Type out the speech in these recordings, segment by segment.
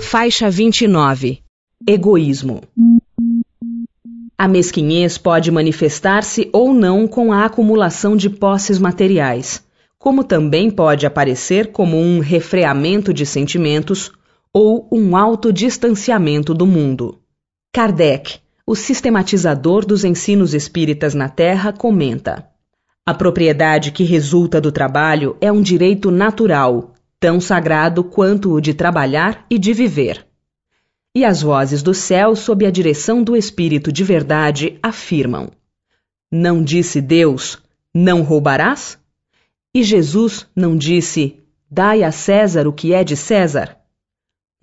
Faixa 29 Egoísmo. A mesquinhez pode manifestar-se ou não com a acumulação de posses materiais, como também pode aparecer como um refreamento de sentimentos ou um autodistanciamento do mundo. Kardec, o sistematizador dos ensinos espíritas na Terra, comenta: A propriedade que resulta do trabalho é um direito natural, tão sagrado quanto o de trabalhar e de viver. E as vozes do céu, sob a direção do Espírito de verdade, afirmam: Não disse Deus, não roubarás? E Jesus não disse: Dai a César o que é de César?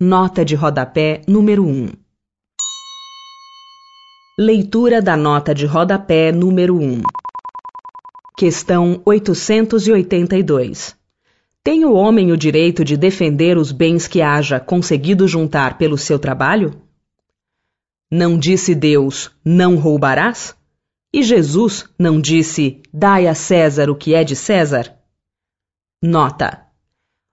Nota de rodapé número 1 Leitura da nota de rodapé número 1 Questão 882 Tem o homem o direito de defender os bens que haja conseguido juntar pelo seu trabalho? Não disse Deus: Não roubarás? E Jesus não disse: Dai a César o que é de César? Nota: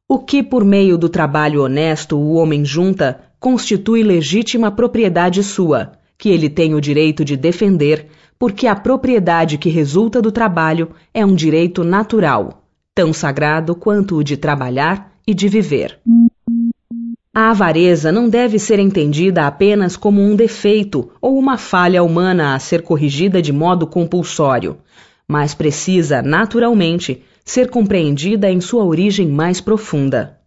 O que por meio do trabalho honesto o homem junta constitui legítima propriedade sua, que ele tem o direito de defender, porque a propriedade que resulta do trabalho é um direito natural, tão sagrado quanto o de trabalhar e de viver. A avareza não deve ser entendida apenas como um defeito ou uma falha humana a ser corrigida de modo compulsório, mas precisa, naturalmente, ser compreendida em sua origem mais profunda.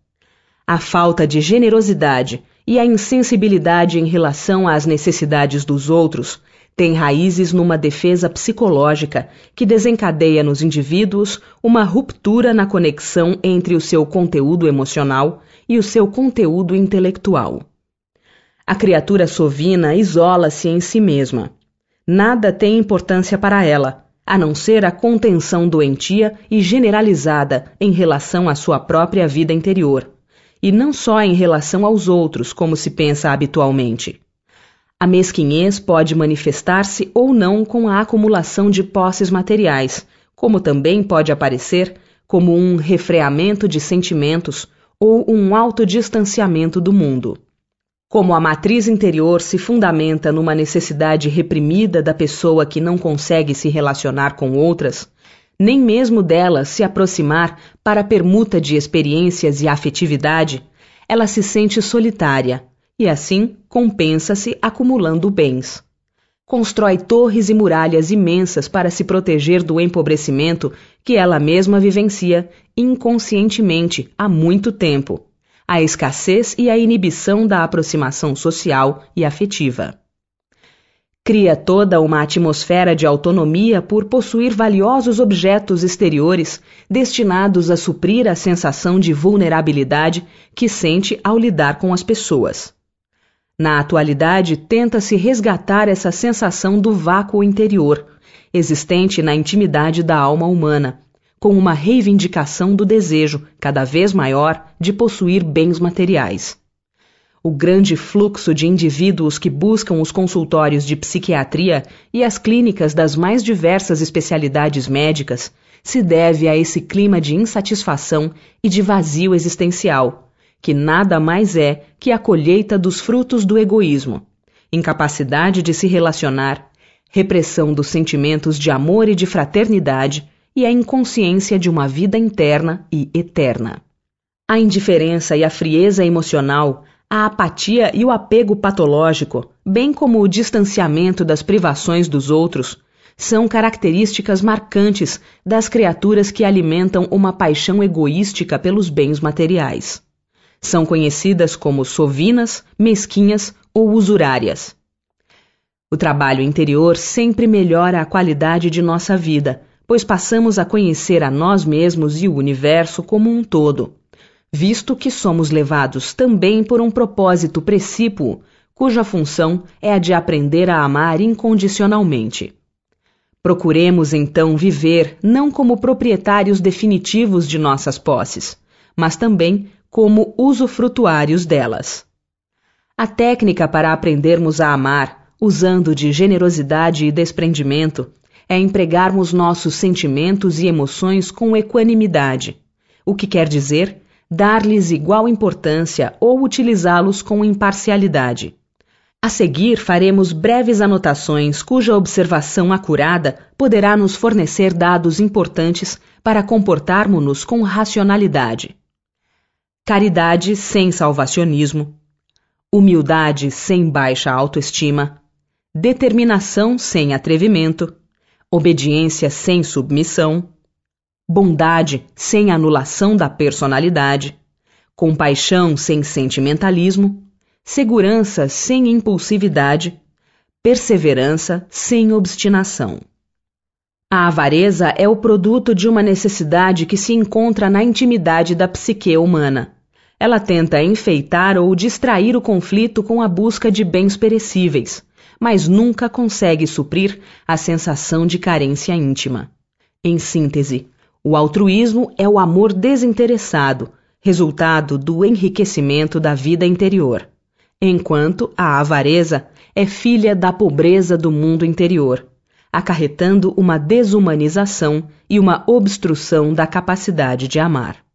A falta de generosidade e a insensibilidade em relação às necessidades dos outros têm raízes numa defesa psicológica que desencadeia nos indivíduos uma ruptura na conexão entre o seu conteúdo emocional e o seu conteúdo intelectual. A criatura sovina isola-se em si mesma. Nada tem importância para ela, a não ser a contenção doentia e generalizada em relação à sua própria vida interior, e não só em relação aos outros, como se pensa habitualmente. A mesquinhez pode manifestar-se ou não com a acumulação de posses materiais, como também pode aparecer como um refreamento de sentimentos ou um autodistanciamento do mundo. Como a matriz interior se fundamenta numa necessidade reprimida da pessoa que não consegue se relacionar com outras, nem mesmo dela se aproximar para permuta de experiências e afetividade, ela se sente solitária e assim compensa-se acumulando bens. Constrói torres e muralhas imensas para se proteger do empobrecimento que ela mesma vivencia inconscientemente há muito tempo a escassez e a inibição da aproximação social e afetiva. Cria toda uma atmosfera de autonomia por possuir valiosos objetos exteriores destinados a suprir a sensação de vulnerabilidade que sente ao lidar com as pessoas. Na atualidade, tenta-se resgatar essa sensação do vácuo interior, existente na intimidade da alma humana, com uma reivindicação do desejo, cada vez maior, de possuir bens materiais. O grande fluxo de indivíduos que buscam os consultórios de psiquiatria e as clínicas das mais diversas especialidades médicas se deve a esse clima de insatisfação e de vazio existencial, que nada mais é que a colheita dos frutos do egoísmo, incapacidade de se relacionar, repressão dos sentimentos de amor e de fraternidade e a inconsciência de uma vida interna e eterna. A indiferença e a frieza emocional, a apatia e o apego patológico, bem como o distanciamento das privações dos outros, são características marcantes das criaturas que alimentam uma paixão egoística pelos bens materiais. São conhecidas como sovinas, mesquinhas ou usurárias. O trabalho interior sempre melhora a qualidade de nossa vida, pois passamos a conhecer a nós mesmos e o universo como um todo, visto que somos levados também por um propósito precípuo, cuja função é a de aprender a amar incondicionalmente. Procuremos então viver não como proprietários definitivos de nossas posses, mas também como usufrutuários delas. A técnica para aprendermos a amar, usando de generosidade e desprendimento, é empregarmos nossos sentimentos e emoções com equanimidade, o que quer dizer dar-lhes igual importância ou utilizá-los com imparcialidade. A seguir, faremos breves anotações cuja observação acurada poderá nos fornecer dados importantes para comportarmos-nos com racionalidade. Caridade sem salvacionismo, humildade sem baixa autoestima, determinação sem atrevimento, obediência sem submissão, bondade sem anulação da personalidade, compaixão sem sentimentalismo, segurança sem impulsividade, perseverança sem obstinação. A avareza é o produto de uma necessidade que se encontra na intimidade da psique humana. Ela tenta enfeitar ou distrair o conflito com a busca de bens perecíveis, mas nunca consegue suprir a sensação de carência íntima. Em síntese, o altruísmo é o amor desinteressado, resultado do enriquecimento da vida interior, enquanto a avareza é filha da pobreza do mundo interior, acarretando uma desumanização e uma obstrução da capacidade de amar.